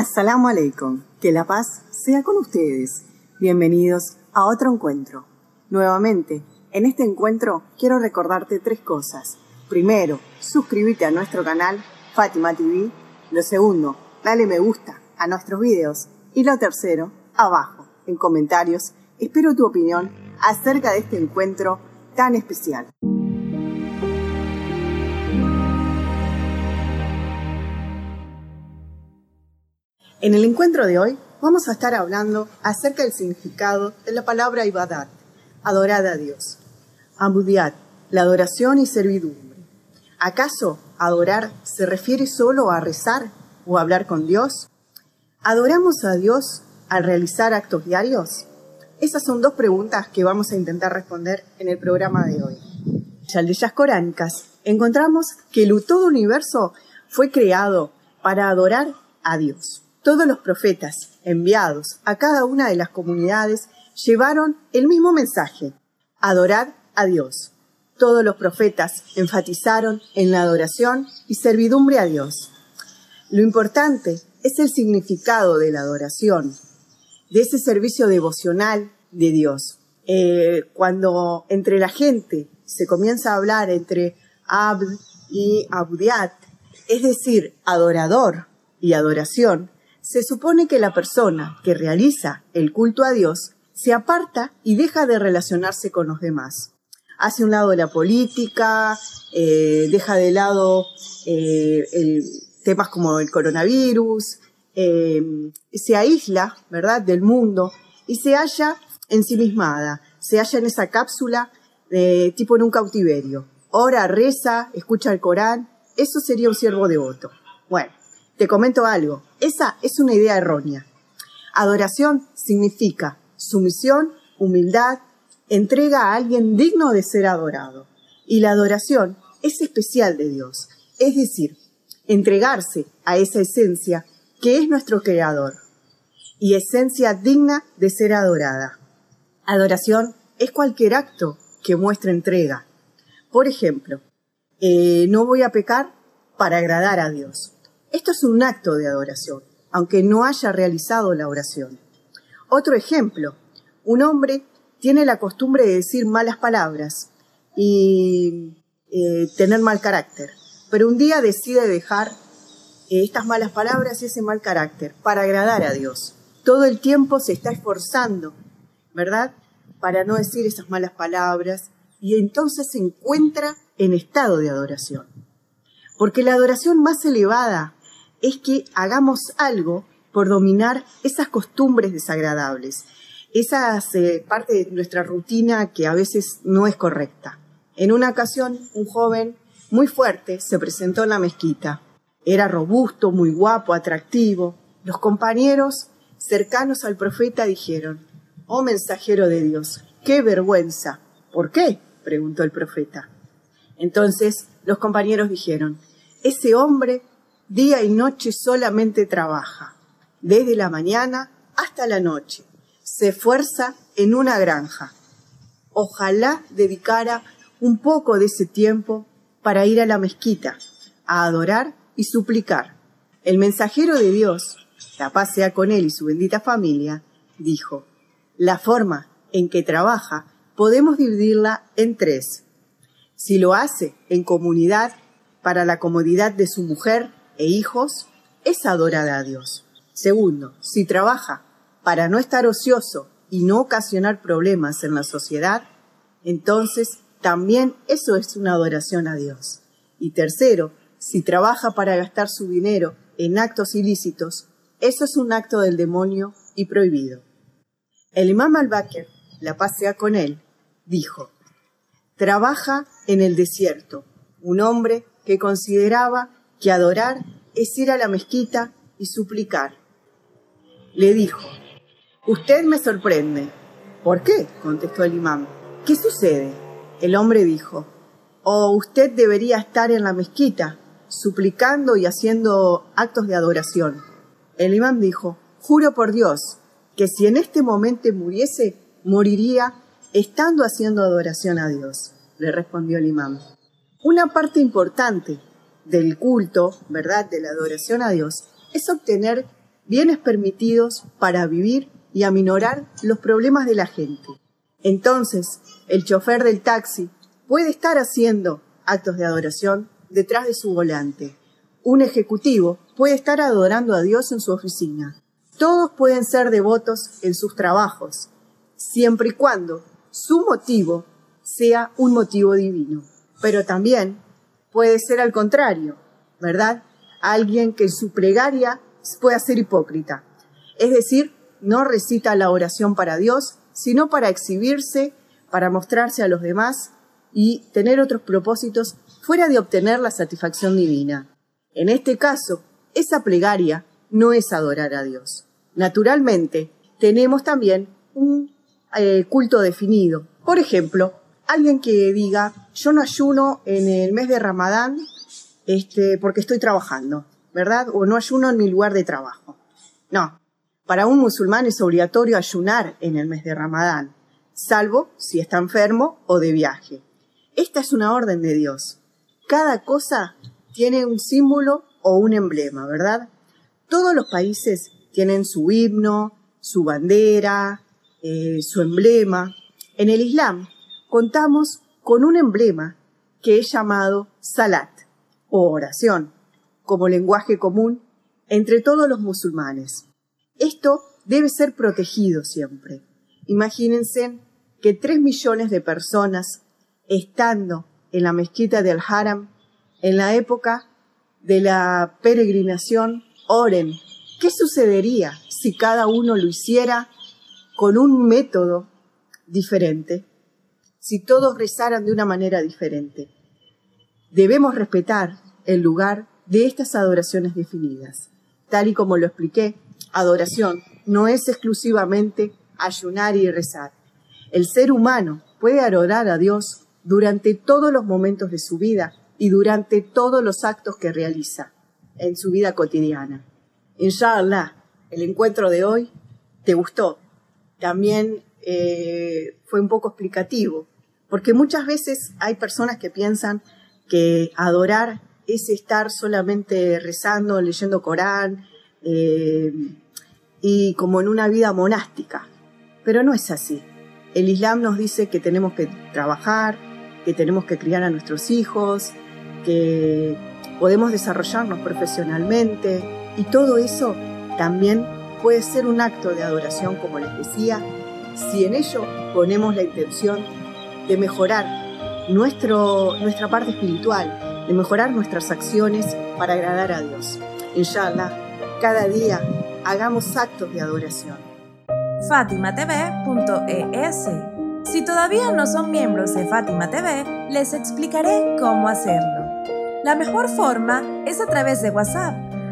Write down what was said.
Assalamu alaikum, que la paz sea con ustedes. Bienvenidos a otro encuentro. Nuevamente, en este encuentro quiero recordarte tres cosas. Primero, suscríbete a nuestro canal Fátima TV. Lo segundo, dale me gusta a nuestros videos. Y lo tercero, abajo, en comentarios, espero tu opinión acerca de este encuentro tan especial. En el encuentro de hoy vamos a estar hablando acerca del significado de la palabra ibadat, adorar a Dios. Abudiat, la adoración y servidumbre. ¿Acaso adorar se refiere solo a rezar o hablar con Dios? ¿Adoramos a Dios al realizar actos diarios? Esas son dos preguntas que vamos a intentar responder en el programa de hoy. Chaldillas coránicas, encontramos que el todo universo fue creado para adorar a Dios. Todos los profetas enviados a cada una de las comunidades llevaron el mismo mensaje, adorar a Dios. Todos los profetas enfatizaron en la adoración y servidumbre a Dios. Lo importante es el significado de la adoración, de ese servicio devocional de Dios. Eh, cuando entre la gente se comienza a hablar entre Abd y Abdiat, es decir, adorador y adoración, se supone que la persona que realiza el culto a Dios se aparta y deja de relacionarse con los demás. Hace un lado la política, eh, deja de lado eh, temas como el coronavirus, eh, se aísla, ¿verdad?, del mundo y se halla ensimismada, se halla en esa cápsula tipo en un cautiverio. Ora, reza, escucha el Corán, eso sería un siervo devoto. Bueno, te comento algo, esa es una idea errónea. Adoración significa sumisión, humildad, entrega a alguien digno de ser adorado. Y la adoración es especial de Dios, es decir, entregarse a esa esencia que es nuestro creador y esencia digna de ser adorada. Adoración es cualquier acto que muestre entrega. Por ejemplo, eh, no voy a pecar para agradar a Dios. Esto es un acto de adoración, aunque no haya realizado la oración. Otro ejemplo, un hombre tiene la costumbre de decir malas palabras y eh, tener mal carácter, pero un día decide dejar eh, estas malas palabras y ese mal carácter para agradar a Dios. Todo el tiempo se está esforzando, ¿verdad? Para no decir esas malas palabras y entonces se encuentra en estado de adoración. Porque la adoración más elevada es que hagamos algo por dominar esas costumbres desagradables, esas eh, parte de nuestra rutina que a veces no es correcta. En una ocasión, un joven muy fuerte se presentó en la mezquita. Era robusto, muy guapo, atractivo. Los compañeros cercanos al profeta dijeron, Oh mensajero de Dios, qué vergüenza. ¿Por qué? preguntó el profeta. Entonces los compañeros dijeron, ese hombre día y noche solamente trabaja, desde la mañana hasta la noche. Se esfuerza en una granja. Ojalá dedicara un poco de ese tiempo para ir a la mezquita, a adorar y suplicar. El mensajero de Dios, la paz sea con él y su bendita familia, dijo, la forma en que trabaja podemos dividirla en tres. Si lo hace en comunidad, para la comodidad de su mujer e hijos, es adorada a Dios. Segundo, si trabaja para no estar ocioso y no ocasionar problemas en la sociedad, entonces también eso es una adoración a Dios. Y tercero, si trabaja para gastar su dinero en actos ilícitos, eso es un acto del demonio y prohibido. El imam al-Bakr, la paz sea con él, dijo, trabaja en el desierto, un hombre que consideraba que adorar es ir a la mezquita y suplicar. Le dijo, Usted me sorprende. ¿Por qué? contestó el imán. ¿Qué sucede? El hombre dijo, Oh, usted debería estar en la mezquita, suplicando y haciendo actos de adoración. El imán dijo, Juro por Dios, que si en este momento muriese, moriría estando haciendo adoración a Dios, le respondió el imán. Una parte importante del culto, ¿verdad? De la adoración a Dios, es obtener bienes permitidos para vivir y aminorar los problemas de la gente. Entonces, el chofer del taxi puede estar haciendo actos de adoración detrás de su volante. Un ejecutivo puede estar adorando a Dios en su oficina. Todos pueden ser devotos en sus trabajos, siempre y cuando su motivo sea un motivo divino. Pero también puede ser al contrario, ¿verdad? Alguien que en su plegaria pueda ser hipócrita. Es decir, no recita la oración para Dios, sino para exhibirse, para mostrarse a los demás y tener otros propósitos fuera de obtener la satisfacción divina. En este caso, esa plegaria no es adorar a Dios. Naturalmente, tenemos también un eh, culto definido. Por ejemplo, alguien que diga, yo no ayuno en el mes de Ramadán este, porque estoy trabajando, ¿verdad? O no ayuno en mi lugar de trabajo. No, para un musulmán es obligatorio ayunar en el mes de Ramadán, salvo si está enfermo o de viaje. Esta es una orden de Dios. Cada cosa tiene un símbolo o un emblema, ¿verdad? Todos los países tienen su himno, su bandera, eh, su emblema. En el Islam contamos con un emblema que es llamado salat o oración, como lenguaje común entre todos los musulmanes. Esto debe ser protegido siempre. Imagínense que tres millones de personas estando en la mezquita del Haram en la época de la peregrinación oren. ¿Qué sucedería si cada uno lo hiciera con un método diferente? Si todos rezaran de una manera diferente. Debemos respetar el lugar de estas adoraciones definidas. Tal y como lo expliqué, adoración no es exclusivamente ayunar y rezar. El ser humano puede adorar a Dios durante todos los momentos de su vida y durante todos los actos que realiza en su vida cotidiana. Inshallah, el encuentro de hoy te gustó. También eh, fue un poco explicativo, porque muchas veces hay personas que piensan que adorar es estar solamente rezando, leyendo Corán, eh, y como en una vida monástica. Pero no es así. El Islam nos dice que tenemos que trabajar, que tenemos que criar a nuestros hijos, que podemos desarrollarnos profesionalmente y todo eso también puede ser un acto de adoración, como les decía, si en ello ponemos la intención de mejorar nuestro, nuestra parte espiritual, de mejorar nuestras acciones para agradar a Dios. Inshallah, cada día hagamos actos de adoración. FátimaTV.es Si todavía no son miembros de Fátima TV, les explicaré cómo hacerlo. La mejor forma es a través de WhatsApp.